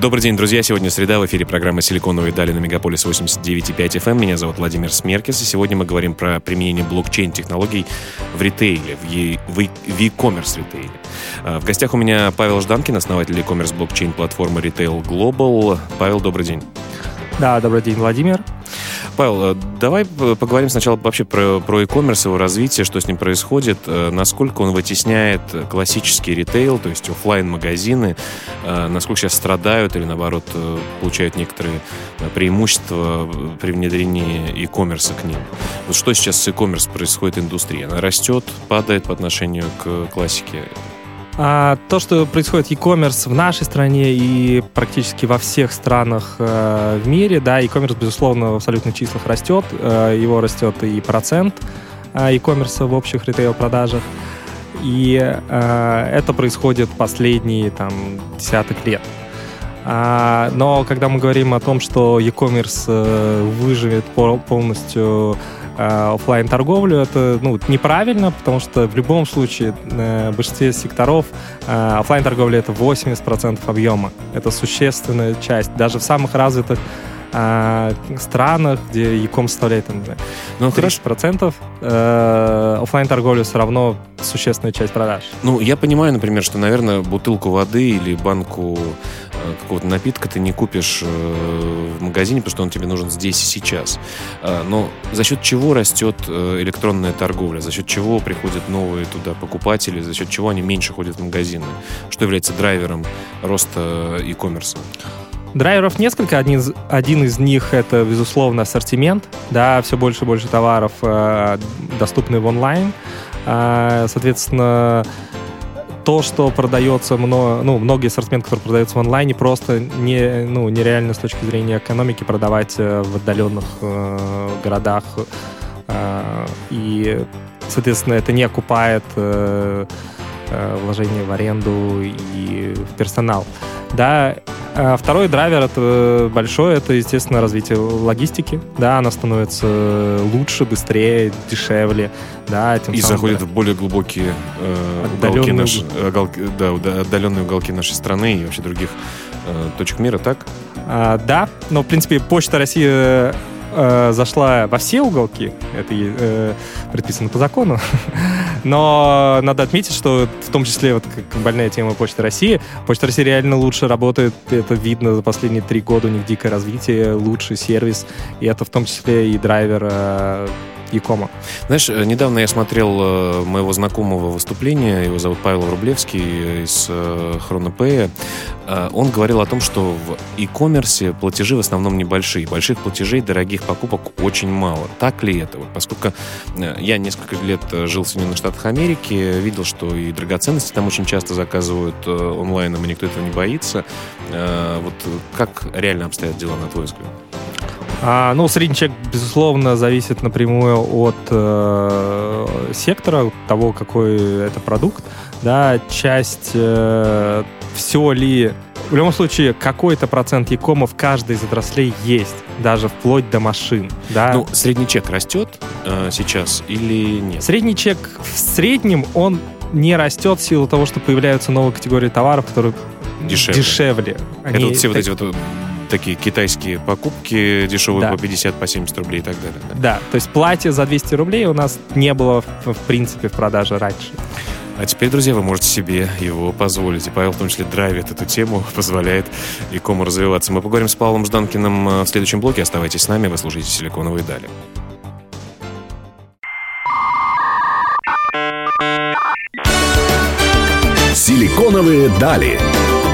Добрый день, друзья. Сегодня среда. В эфире программа «Силиконовые дали» на Мегаполис 89.5 FM. Меня зовут Владимир Смеркис. И сегодня мы говорим про применение блокчейн-технологий в ритейле, в e-commerce ритейле. А, в гостях у меня Павел Жданкин, основатель e-commerce блокчейн-платформы Retail Global. Павел, добрый день. Да, добрый день, Владимир. Павел, э, давай поговорим сначала вообще про, про e-commerce, его развитие, что с ним происходит, э, насколько он вытесняет классический ритейл, то есть офлайн магазины э, насколько сейчас страдают или, наоборот, получают некоторые преимущества при внедрении e-commerce к ним. Вот что сейчас с e-commerce происходит в индустрии? Она растет, падает по отношению к классике? А то, что происходит e-commerce в нашей стране и практически во всех странах э, в мире, да, e-commerce, безусловно, в абсолютных числах растет. Э, его растет и процент э, e-commerce в общих ритейл-продажах. И э, это происходит последние там, десяток лет. А, но когда мы говорим о том, что e-commerce э, выживет полностью Э, офлайн торговлю это ну, неправильно, потому что в любом случае э, в большинстве секторов э, офлайн торговля это 80% объема. Это существенная часть. Даже в самых развитых э, странах, где Яком составляет там, ну, 30%, э, офлайн торговля все равно существенная часть продаж. Ну, я понимаю, например, что, наверное, бутылку воды или банку э, какого-то напитка ты не купишь э, в магазине, потому что он тебе нужен здесь и сейчас. Э, но за счет чего растет электронная торговля? За счет чего приходят новые туда покупатели? За счет чего они меньше ходят в магазины? Что является драйвером роста e-commerce? Драйверов несколько. Один из, один из них это, безусловно, ассортимент. Да, все больше и больше товаров э, доступны в онлайн. Э, соответственно, то, что продается, много, ну, многие ассортимент, который продается в онлайне, просто не, ну, нереально с точки зрения экономики продавать э, в отдаленных э, городах. Э, и, соответственно, это не окупает э, э, вложение в аренду и в персонал. Да, второй драйвер это большой, это, естественно, развитие логистики. Да, она становится лучше, быстрее, дешевле. Да, тем и самым, заходит да. в более глубокие э, уголки, наш, уголки, да, отдаленные уголки нашей страны и вообще других э, точек мира, так? А, да, но, в принципе, Почта России э, зашла во все уголки, это э, предписано по закону, но надо отметить, что в том числе вот как больная тема Почты России, Почта России реально лучше работает, это видно за последние три года, у них дикое развитие, лучший сервис, и это в том числе и драйвер э, Якома. Знаешь, э, недавно я смотрел э, моего знакомого выступления, его зовут Павел Рублевский из э, Хронопея. Он говорил о том, что в e-commerce платежи в основном небольшие. Больших платежей, дорогих покупок очень мало. Так ли это? Вот, поскольку я несколько лет жил в Соединенных Штатах Америки, видел, что и драгоценности там очень часто заказывают онлайном, и никто этого не боится. Вот как реально обстоят дела, на твой взгляд? А, ну, средний чек, безусловно, зависит напрямую от э, сектора, того, какой это продукт. Да, часть, э, все ли... В любом случае, какой-то процент якома в каждой из отраслей есть, даже вплоть до машин. Да? Ну, средний чек растет э, сейчас или нет? Средний чек в среднем, он не растет в силу того, что появляются новые категории товаров, которые дешевле. дешевле. Они, это вот все так... вот эти вот такие китайские покупки дешевые да. по 50, по 70 рублей и так далее. Да? да, то есть платье за 200 рублей у нас не было в, в принципе в продаже раньше. А теперь, друзья, вы можете себе его позволить. И Павел в том числе драйвит эту тему, позволяет и кому развиваться. Мы поговорим с Павлом Жданкиным э, в следующем блоке. Оставайтесь с нами, вы слушаете «Силиконовые дали». «Силиконовые дали».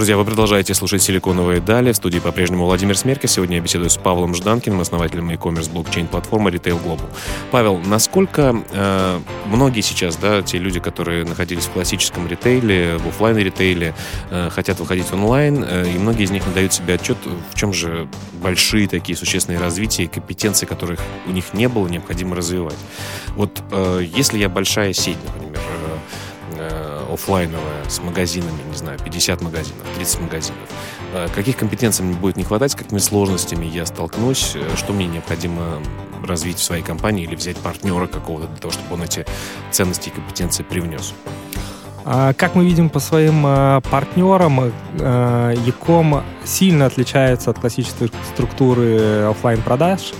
Друзья, вы продолжаете слушать «Силиконовые дали». В студии по-прежнему Владимир Смеркис. Сегодня я беседую с Павлом Жданкиным, основателем e-commerce блокчейн-платформы Retail Global. Павел, насколько э, многие сейчас, да, те люди, которые находились в классическом ритейле, в офлайн ритейле, э, хотят выходить онлайн, э, и многие из них не дают себе отчет, в чем же большие такие существенные развития и компетенции, которых у них не было, необходимо развивать. Вот э, если я большая сеть, например, офлайновая с магазинами, не знаю, 50 магазинов, 30 магазинов. Э, каких компетенций мне будет не хватать, какими сложностями я столкнусь, э, что мне необходимо развить в своей компании или взять партнера какого-то для того, чтобы он эти ценности и компетенции привнес. А, как мы видим по своим а, партнерам, Яком сильно отличается от классической структуры офлайн продаж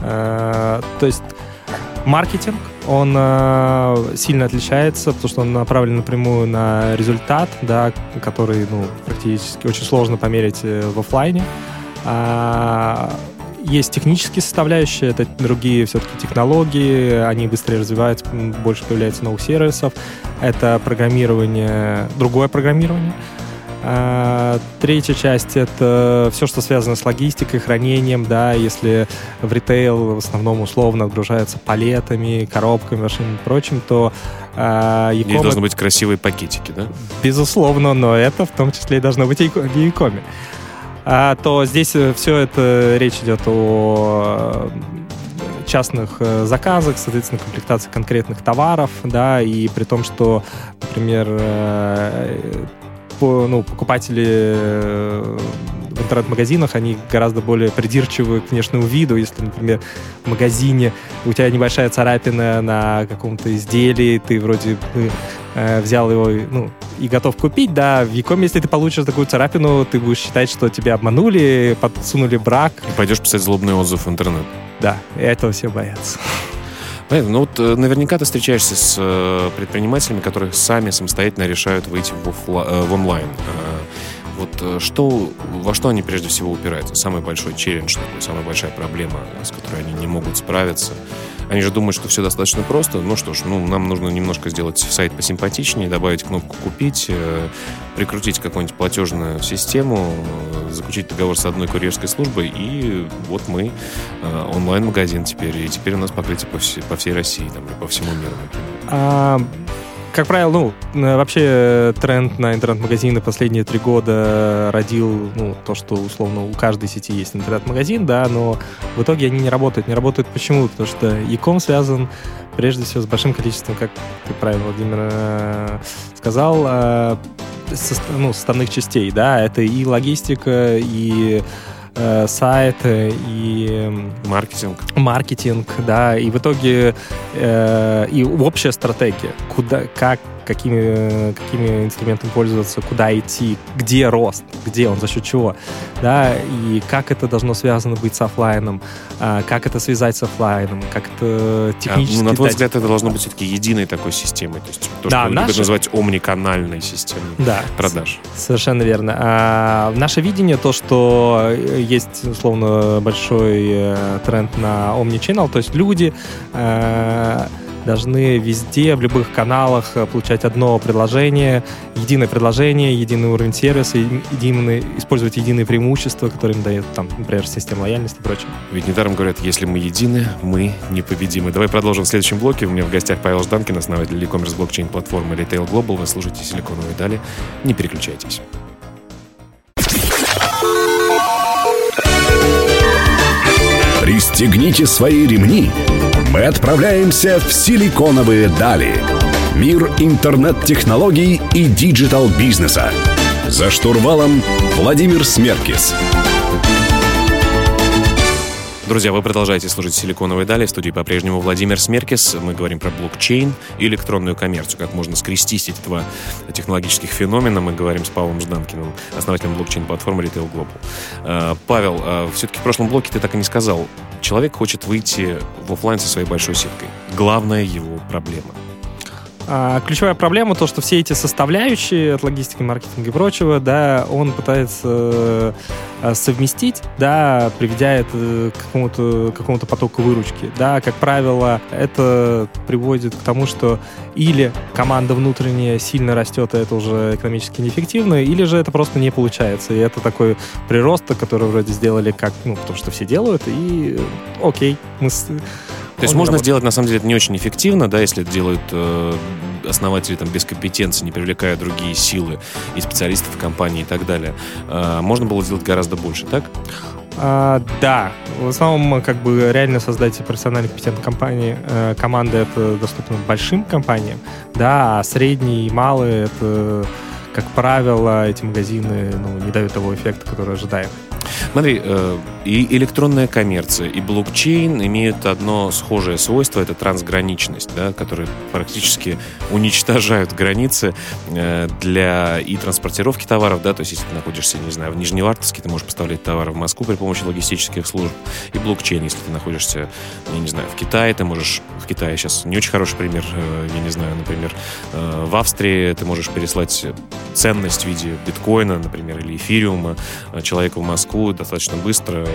То есть маркетинг, он сильно отличается, потому что он направлен напрямую на результат, да, который ну, практически очень сложно померить э, в офлайне. А, есть технические составляющие, это другие все-таки технологии, они быстрее развиваются, больше появляется новых сервисов. Это программирование, другое программирование. А, третья часть — это все, что связано с логистикой, хранением, да, если в ритейл в основном условно отгружаются палетами, коробками, машинами и прочим, то а, e должны быть красивые пакетики, да? Безусловно, но это в том числе и должно быть и в e-коме а, то здесь э, все это речь идет о э, частных э, заказах, соответственно, комплектации конкретных товаров, да, и при том, что, например, ну, покупатели в интернет-магазинах, они гораздо более придирчивы к внешнему виду. Если, например, в магазине у тебя небольшая царапина на каком-то изделии, ты вроде бы э, взял его ну, и готов купить, да, в Якоме, если ты получишь такую царапину, ты будешь считать, что тебя обманули, подсунули брак. И пойдешь писать злобный отзыв в интернет. Да, и этого все боятся. Понятно. Ну вот э, наверняка ты встречаешься с э, предпринимателями, которые сами самостоятельно решают выйти в, офла- э, в онлайн. Вот что, во что они прежде всего упираются? Самый большой челлендж такой, самая большая проблема, с которой они не могут справиться – они же думают, что все достаточно просто. Ну что ж, ну, нам нужно немножко сделать сайт посимпатичнее, добавить кнопку «Купить», прикрутить какую-нибудь платежную систему, заключить договор с одной курьерской службой, и вот мы э, онлайн-магазин теперь. И теперь у нас покрытие по, всей, по всей России, там, по всему миру. А, как правило, ну, э, вообще тренд на интернет-магазины последние три года родил, ну, то, что, условно, у каждой сети есть интернет-магазин, да, но в итоге они не работают. Не работают почему? Потому что e связан прежде всего с большим количеством, как ты правильно, Владимир, э, сказал, э, ну, составных частей, да, это и логистика, и э, сайт и маркетинг. Маркетинг, да, и в итоге э, и общая стратегия, куда, как какими, какими инструментами пользоваться, куда идти, где рост, где он, за счет чего, да, и как это должно связано быть с офлайном, а, как это связать с офлайном, как это технически... А, ну, на твой дать... взгляд, это должно быть все-таки единой такой системой, то есть то, да, что наша... любят называть омниканальной системой да, продаж. Совершенно верно. А, наше видение то, что есть, условно, большой э, тренд на omnichannel, то есть люди э, должны везде, в любых каналах э, получать одно предложение, единое предложение, единый уровень сервиса, единый, использовать единые преимущества, которые им дает, там, например, система лояльности и прочее. Ведь недаром говорят, если мы едины, мы непобедимы. Давай продолжим в следующем блоке. У меня в гостях Павел Жданкин, основатель e-commerce блокчейн-платформы Retail Global. Вы слушаете «Силиконовые дали». Не переключайтесь. Пристегните свои ремни мы отправляемся в силиконовые дали. Мир интернет-технологий и digital-бизнеса. За штурвалом Владимир Смеркис. Друзья, вы продолжаете слушать «Силиконовые дали». В студии по-прежнему Владимир Смеркис. Мы говорим про блокчейн и электронную коммерцию. Как можно скрестить эти два технологических феномена. Мы говорим с Павлом Жданкиным, основателем блокчейн-платформы Retail Global. Э, Павел, э, все-таки в прошлом блоке ты так и не сказал. Человек хочет выйти в офлайн со своей большой сеткой. Главная его проблема – а, ключевая проблема то, что все эти составляющие от логистики, маркетинга и прочего, да, он пытается э, совместить, да, приведя это к какому-то какому потоку выручки. Да, как правило, это приводит к тому, что или команда внутренняя сильно растет, и это уже экономически неэффективно, или же это просто не получается. И это такой прирост, который вроде сделали как, ну, потому что все делают, и окей, мы то есть можно сделать, на самом деле, это не очень эффективно, да, если это делают э, основатели там без компетенции, не привлекая другие силы и специалистов компании и так далее. Э, можно было сделать гораздо больше, так? А, да, в основном как бы реально создать профессиональной компетентной компании, э, команды это доступно большим компаниям, да, а средние и малые это, как правило, эти магазины ну, не дают того эффекта, который ожидаем. Смотри, э, и электронная коммерция, и блокчейн имеют одно схожее свойство, это трансграничность, да, которые практически уничтожают границы э, для и транспортировки товаров, да, то есть если ты находишься, не знаю, в Нижневартовске, ты можешь поставлять товары в Москву при помощи логистических служб, и блокчейн, если ты находишься, я не знаю, в Китае, ты можешь, в Китае сейчас не очень хороший пример, э, я не знаю, например, в Австрии ты можешь переслать ценность в виде биткоина, например, или эфириума человеку в Москву, достаточно быстро.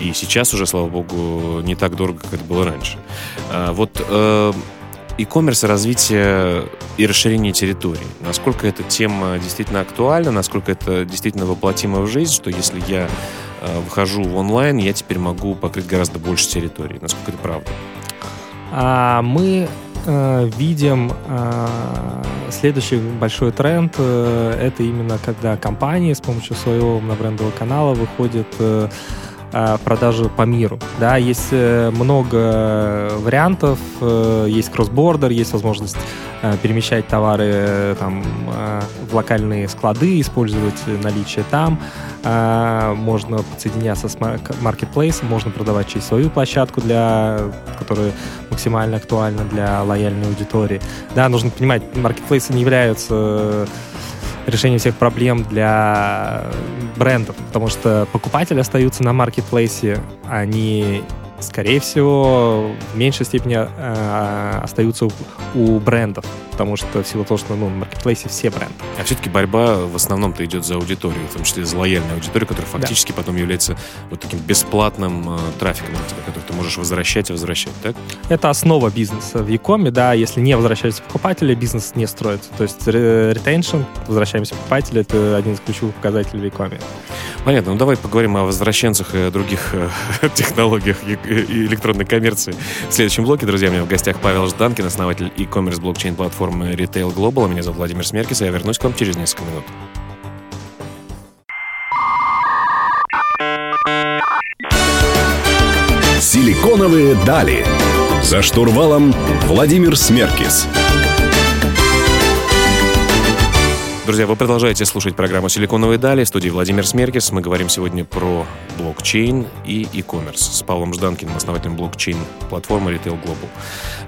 И сейчас уже, слава богу, не так дорого, как это было раньше. А, вот э, e-commerce, развитие и расширение территорий. Насколько эта тема действительно актуальна, насколько это действительно воплотимо в жизнь, что если я э, выхожу в онлайн, я теперь могу покрыть гораздо больше территорий. Насколько это правда? А, мы э, видим э, следующий большой тренд. Э, это именно когда компании с помощью своего брендового канала выходят э, продажи по миру. Да, есть э, много вариантов, э, есть кроссбордер, есть возможность Э, перемещать товары там, в локальные склады, использовать наличие там. Можно подсоединяться с маркетплейсом, можно продавать через свою площадку, для, которая максимально актуальна для лояльной аудитории. Да, нужно понимать, маркетплейсы не являются решением всех проблем для брендов, потому что покупатели остаются на маркетплейсе, они скорее всего, в меньшей степени э, остаются у, у брендов, потому что в силу того, что ну, на маркетплейсе все бренды. А все-таки борьба в основном-то идет за аудиторию, в том числе за лояльную аудиторию, которая фактически да. потом является вот таким бесплатным э, трафиком тебя, который ты можешь возвращать и возвращать, так? Это основа бизнеса в Якоме, да, если не возвращаются покупатели, бизнес не строится. То есть ретеншн, возвращаемся покупатели, это один из ключевых показателей в Якоме. Понятно, ну давай поговорим о возвращенцах и других э, технологиях электронной коммерции. В следующем блоке, друзья, у меня в гостях Павел Жданкин, основатель e-commerce блокчейн платформы Retail Global. Меня зовут Владимир Смеркис, и я вернусь к вам через несколько минут. Силиконовые дали. За штурвалом Владимир Смеркис. Друзья, вы продолжаете слушать программу «Силиконовые дали». В студии Владимир Смеркис. Мы говорим сегодня про блокчейн и e-commerce с Павлом Жданкиным, основателем блокчейн-платформы Retail Global.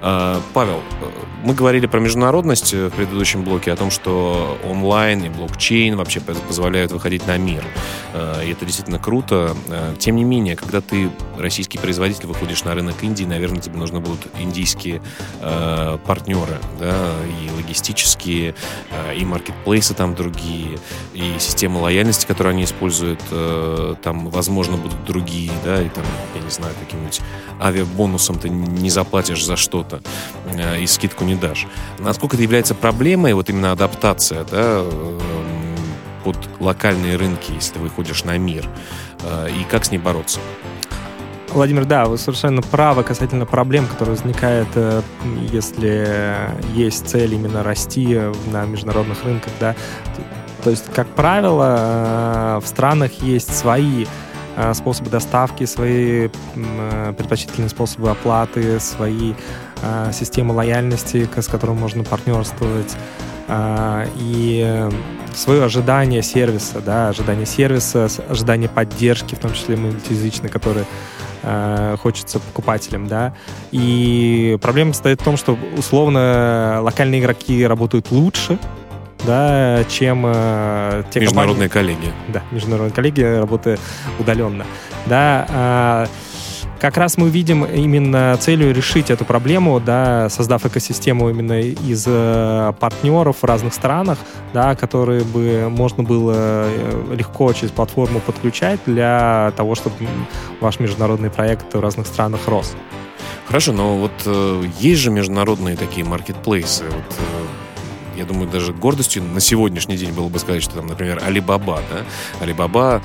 А, Павел, э, мы говорили про международность в предыдущем блоке, о том, что онлайн и блокчейн вообще позволяют выходить на мир. А, и это действительно круто. Тем не менее, когда ты российский производитель, выходишь на рынок Индии, наверное, тебе нужны будут индийские партнеры, да, и логистические, и маркетплейсы сервисы там другие, и системы лояльности, которые они используют, э, там, возможно, будут другие, да, и там, я не знаю, каким-нибудь авиабонусом ты не заплатишь за что-то э, и скидку не дашь. Насколько это является проблемой, вот именно адаптация, да, э, под локальные рынки, если ты выходишь на мир, э, и как с ней бороться? Владимир, да, вы совершенно правы касательно проблем, которые возникают, э, если есть цель именно расти на международных рынках, да. То есть, как правило, э, в странах есть свои э, способы доставки, свои предпочтительные способы оплаты, свои системы лояльности, с которыми можно партнерствовать, и свое ожидание сервиса, да, ожидание сервиса, ожидание поддержки, в том числе мультиязычной, которые э, хочется покупателям, да. И проблема состоит в том, что условно локальные игроки работают лучше, да, чем э, те международные компании, коллеги. Да, международные коллеги, работая удаленно. Да, э, как раз мы видим именно целью решить эту проблему, да, создав экосистему именно из э, партнеров в разных странах, да, которые бы можно было э, легко через платформу подключать для того, чтобы ваш международный проект в разных странах рос. Хорошо, но вот э, есть же международные такие маркетплейсы. Вот, э, я думаю, даже гордостью на сегодняшний день было бы сказать, что там, например, Alibaba, да, Alibaba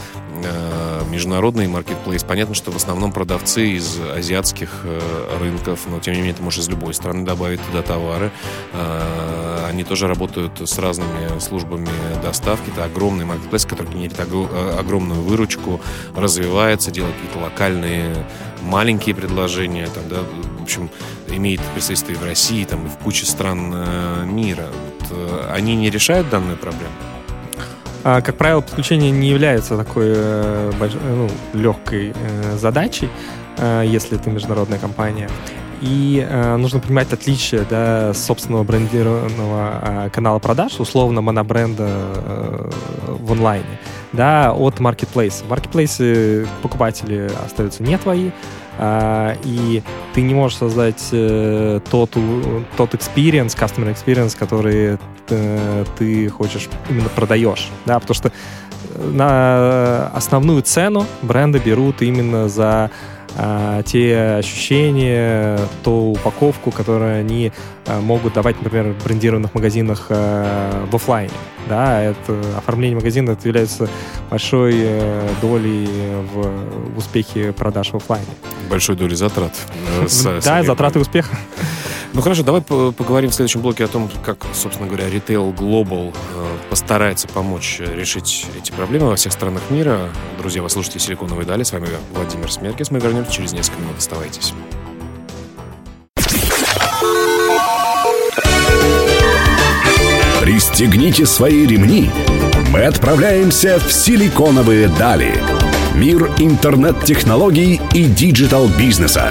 международный маркетплейс. Понятно, что в основном продавцы из азиатских э, рынков, но тем не менее ты можешь из любой страны добавить туда товары. Э, они тоже работают с разными службами доставки. Это огромный маркетплейс, который генерит э, огромную выручку, развивается, делает какие-то локальные маленькие предложения, там, да, в общем, имеет представительство и в России, там, и в куче стран э, мира. Вот, э, они не решают данную проблему? А, как правило, подключение не является такой э, больш... ну, легкой э, задачей, э, если это международная компания. И э, нужно понимать отличие да, собственного брендированного э, канала продаж, условно монобренда э, в онлайне, да, от маркетплейса. В маркетплейсе покупатели остаются не твои, э, и ты не можешь создать э, тот, тот experience, customer experience, который э, ты хочешь именно продаешь, да, потому что на основную цену бренды берут именно за а, те ощущения, ту упаковку, которую они а, могут давать, например, в брендированных магазинах а, в офлайне. Да, это оформление магазина это является большой э, долей в, в успехе продаж в офлайне. Большой долей затрат. Э, да, затраты успеха. Ну хорошо, давай поговорим в следующем блоке о том, как, собственно говоря, Retail Global э, постарается помочь решить эти проблемы во всех странах мира. Друзья, вы слушаете «Силиконовые дали». С вами Владимир Смеркис. Мы вернемся через несколько минут. Оставайтесь. Пристегните свои ремни. Мы отправляемся в «Силиконовые дали». Мир интернет-технологий и digital-бизнеса.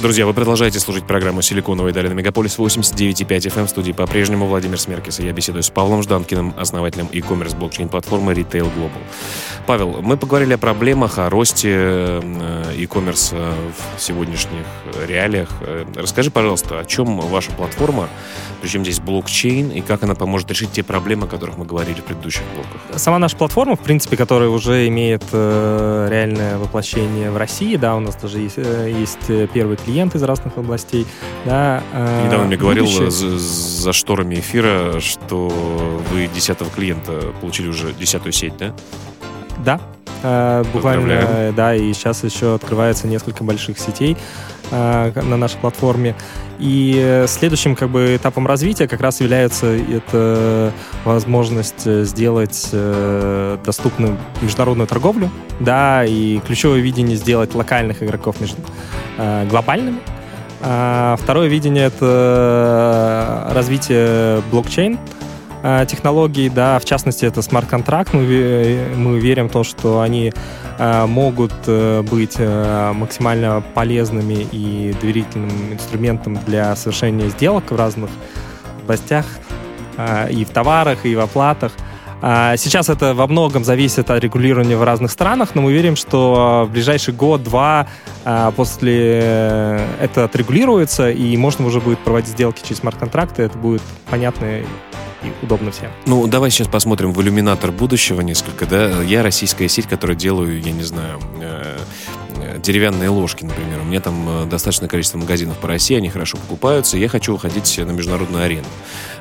Друзья, вы продолжаете слушать программу «Силиконовые дали» на Мегаполис 89.5 FM. В студии по-прежнему Владимир Смеркис. И я беседую с Павлом Жданкиным, основателем e-commerce блокчейн-платформы Retail Global. Павел, мы поговорили о проблемах, о росте э, e-commerce в сегодняшних реалиях. Э, расскажи, пожалуйста, о чем ваша платформа, причем здесь блокчейн, и как она поможет решить те проблемы, о которых мы говорили в предыдущих блоках? Сама наша платформа, в принципе, которая уже имеет э, реальное воплощение в России, да, у нас даже есть, есть первый клиент, клиенты из разных областей. Да, э, недавно мне говорил за, за шторами эфира, что вы десятого клиента получили уже десятую сеть, да? Да, э, буквально, да, и сейчас еще открывается несколько больших сетей э, на нашей платформе. И следующим как бы этапом развития как раз является это возможность сделать э, доступным международную торговлю, да, и ключевое видение сделать локальных игроков между, э, глобальными. А второе видение это развитие блокчейн, Э, технологий, да, в частности, это смарт-контракт. Мы, мы верим в то, что они э, могут э, быть максимально полезными и доверительным инструментом для совершения сделок в разных областях, и в товарах, и в оплатах. Сейчас это во многом зависит от регулирования в разных странах, но мы верим, что в ближайший год-два после это отрегулируется, и можно уже будет проводить сделки через смарт-контракты, это будет понятно и удобно всем. Ну, давай сейчас посмотрим в иллюминатор будущего несколько, да. Я российская сеть, которая делаю, я не знаю, э, деревянные ложки, например. У меня там э, достаточное количество магазинов по России, они хорошо покупаются, я хочу выходить на международную арену.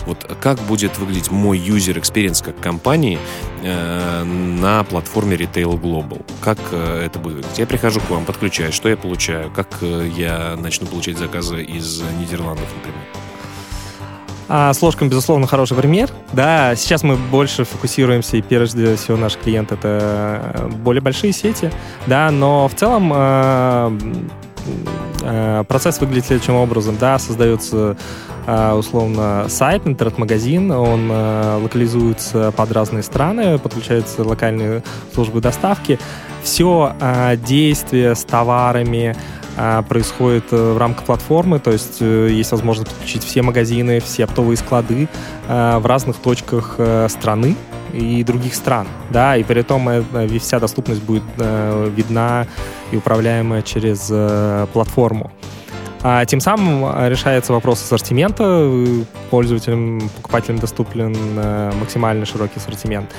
Вот как будет выглядеть мой юзер experience как компании э, на платформе Retail Global? Как э, это будет выглядеть? Я прихожу к вам, подключаюсь, что я получаю? Как э, я начну получать заказы из Нидерландов, например? А с ложками, безусловно, хороший пример. Да, сейчас мы больше фокусируемся, и прежде всего наш клиент — это э, более большие сети, да, но в целом э, э, процесс выглядит следующим образом, да, создается условно сайт, интернет-магазин, он локализуется под разные страны, подключаются локальные службы доставки, все действие с товарами, происходит э, в рамках платформы, то есть э, есть возможность подключить все магазины, все оптовые склады а, в разных точках э, страны и других стран, да, и при этом вся доступность будет видна и управляемая через платформу. А тем самым решается вопрос ассортимента, пользователям, покупателям доступен максимально широкий ассортимент.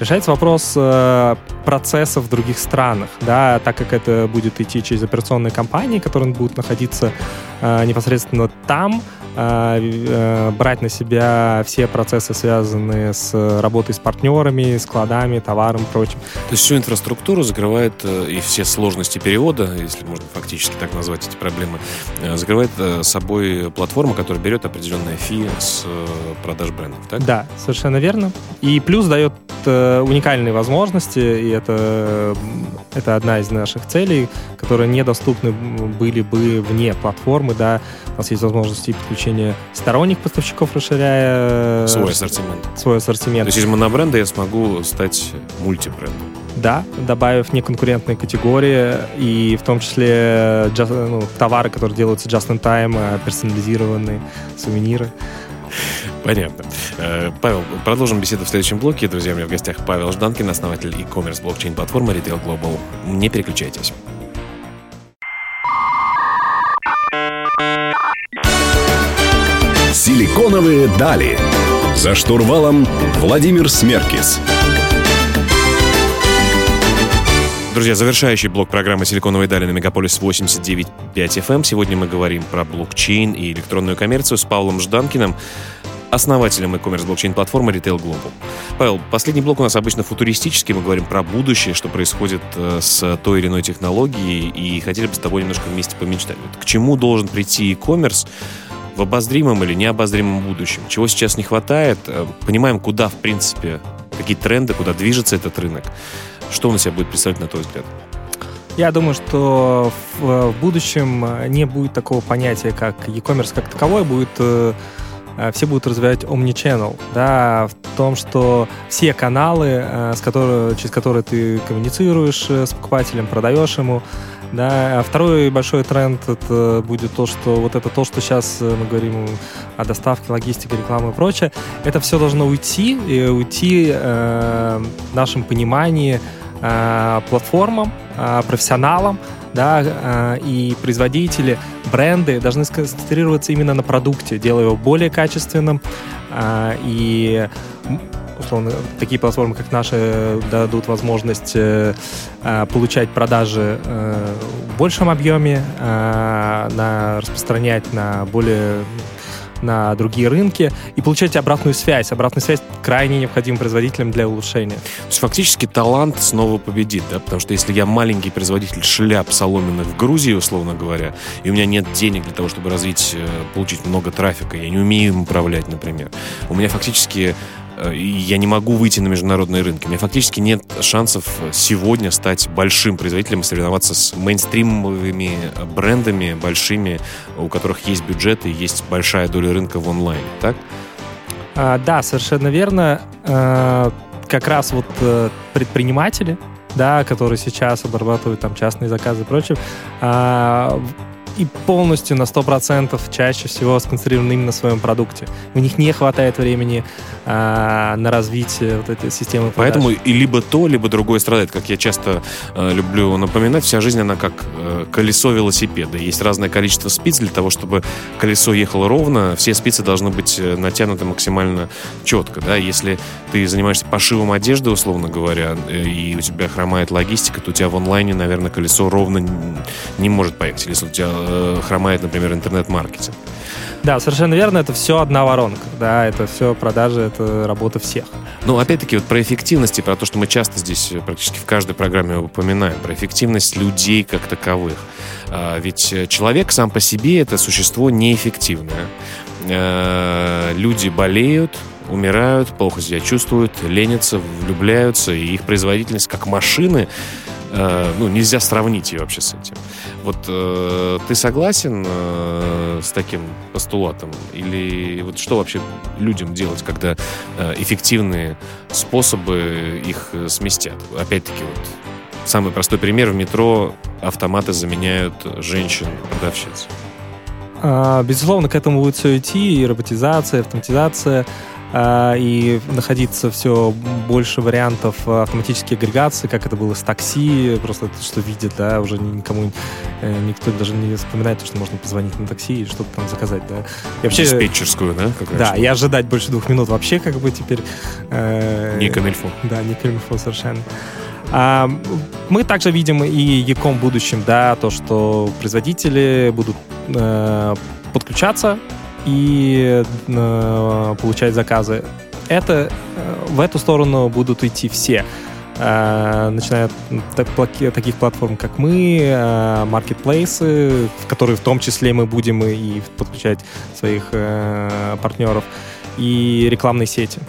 Решается вопрос э, процессов в других странах, да, так как это будет идти через операционные компании, которые будут находиться э, непосредственно там, а, э, брать на себя все процессы, связанные с работой с партнерами, складами, товаром и прочим. То есть всю инфраструктуру закрывает э, и все сложности перевода, если можно фактически так назвать эти проблемы, э, закрывает собой платформа, которая берет определенные фи с продаж брендов, так? Да, совершенно верно. И плюс дает уникальные возможности, и это, это одна из наших целей, которые недоступны были бы вне платформы, да, у нас есть возможности подключения сторонних поставщиков, расширяя... Э, свой ассортимент. Свой ассортимент. То есть из монобренда я смогу стать мультибрендом. Да, добавив неконкурентные категории, и в том числе just, ну, товары, которые делаются just in time, э, персонализированные, сувениры. Понятно. Э, Павел, продолжим беседу в следующем блоке. Друзья, у меня в гостях Павел Жданкин, основатель e-commerce блокчейн-платформы Retail Global. Не переключайтесь. Силиконовые дали. За штурвалом Владимир Смеркис. Друзья, завершающий блок программы «Силиконовые дали» на Мегаполис 89.5 FM. Эм. Сегодня мы говорим про блокчейн и электронную коммерцию с Павлом Жданкиным, основателем e-commerce блокчейн-платформы Retail Global. Павел, последний блок у нас обычно футуристический, мы говорим про будущее, что происходит э, с той или иной технологией, и хотели бы с тобой немножко вместе помечтать. Вот к чему должен прийти e-commerce в обозримом или необозримом будущем. Чего сейчас не хватает, э, понимаем, куда, в принципе, какие тренды, куда движется этот рынок. Что он из себя будет представлять, на твой взгляд? Я думаю, что в, в будущем не будет такого понятия, как e-commerce как таковой, будет э, все будут развивать omnichannel, да, в том, что все каналы, э, с которых, через которые ты коммуницируешь с покупателем, продаешь ему, да, а второй большой тренд это будет то, что вот это то, что сейчас э, мы говорим о доставке, логистике, рекламе и прочее, это все должно уйти и уйти э, в нашем понимании э, платформам, э, профессионалам, да, э, и производители, бренды должны сконцентрироваться именно на продукте, делая его более качественным. Э, и условно, такие платформы, как наши, дадут возможность э, э, получать продажи э, в большем объеме, распространять на более на другие рынки и получать обратную связь. Обратная связь крайне необходима производителям для улучшения. То есть фактически талант снова победит, да? Потому что если я маленький производитель шляп соломенных в Грузии, условно говоря, и у меня нет денег для того, чтобы развить, э, получить много трафика, я не умею им управлять, например, у меня фактически я не могу выйти на международные рынки. У меня фактически нет шансов сегодня стать большим производителем и соревноваться с мейнстримовыми брендами большими, у которых есть бюджеты и есть большая доля рынка в онлайне, так? А, да, совершенно верно. А, как раз вот а, предприниматели, да, которые сейчас обрабатывают там частные заказы и прочее, а, и полностью на 100% чаще всего сконцентрированы именно на своем продукте. У них не хватает времени а, на развитие вот этой системы продаж. Поэтому и либо то, либо другое страдает. Как я часто э, люблю напоминать, вся жизнь, она как э, колесо велосипеда. Есть разное количество спиц для того, чтобы колесо ехало ровно. Все спицы должны быть э, натянуты максимально четко. Да? Если ты занимаешься пошивом одежды, условно говоря, э, и у тебя хромает логистика, то у тебя в онлайне, наверное, колесо ровно не может поехать. Если у тебя э, хромает, например, интернет-маркетинг. Да, совершенно верно, это все одна воронка, да, это все продажи, это работа всех. Ну, опять-таки, вот про эффективность и про то, что мы часто здесь э, практически в каждой программе упоминаем, про эффективность людей как таковых. А, ведь человек сам по себе это существо неэффективное. А, люди болеют, умирают, плохо себя чувствуют, ленятся, влюбляются, и их производительность как машины Э, ну, нельзя сравнить ее вообще с этим. Вот э, ты согласен э, с таким постулатом? Или вот что вообще людям делать, когда э, эффективные способы их э, сместят? Опять-таки, вот самый простой пример в метро автоматы заменяют женщин-продавщиц. А, безусловно, к этому будет все идти, и роботизация, и автоматизация. Э, и находиться все больше вариантов автоматической агрегации, как это было с такси, просто что видит, да, уже никому, э, никто даже не вспоминает, что можно позвонить на такси и что-то там заказать, да. И вообще, Диспетчерскую, да? Да, и ожидать больше двух минут вообще как бы теперь... Э, не камильфо. Да, не камильфо совершенно. А, мы также видим и Яком в будущем, да, то, что производители будут э, подключаться и э, получать заказы. Это э, в эту сторону будут идти все. Э, начиная от таких платформ, как мы, э, маркетплейсы, в которые в том числе мы будем и подключать своих партнеров, и рекламные сети.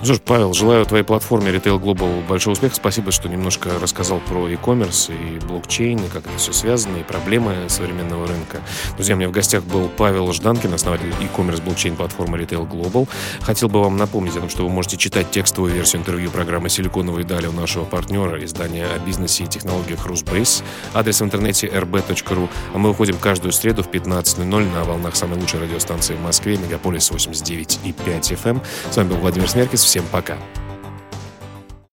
Ну что ж, Павел, желаю твоей платформе Retail Global большого успеха. Спасибо, что немножко рассказал про e-commerce и блокчейн, и как это все связано, и проблемы современного рынка. Друзья, у меня в гостях был Павел Жданкин, основатель e-commerce блокчейн платформы Retail Global. Хотел бы вам напомнить о том, что вы можете читать текстовую версию интервью программы «Силиконовые дали» у нашего партнера, издания о бизнесе и технологиях Rusbase. Адрес в интернете rb.ru. А мы выходим каждую среду в 15.00 на волнах самой лучшей радиостанции в Москве, Мегаполис 89 и 5 FM. С вами был Владимир Смеркис. Всем пока.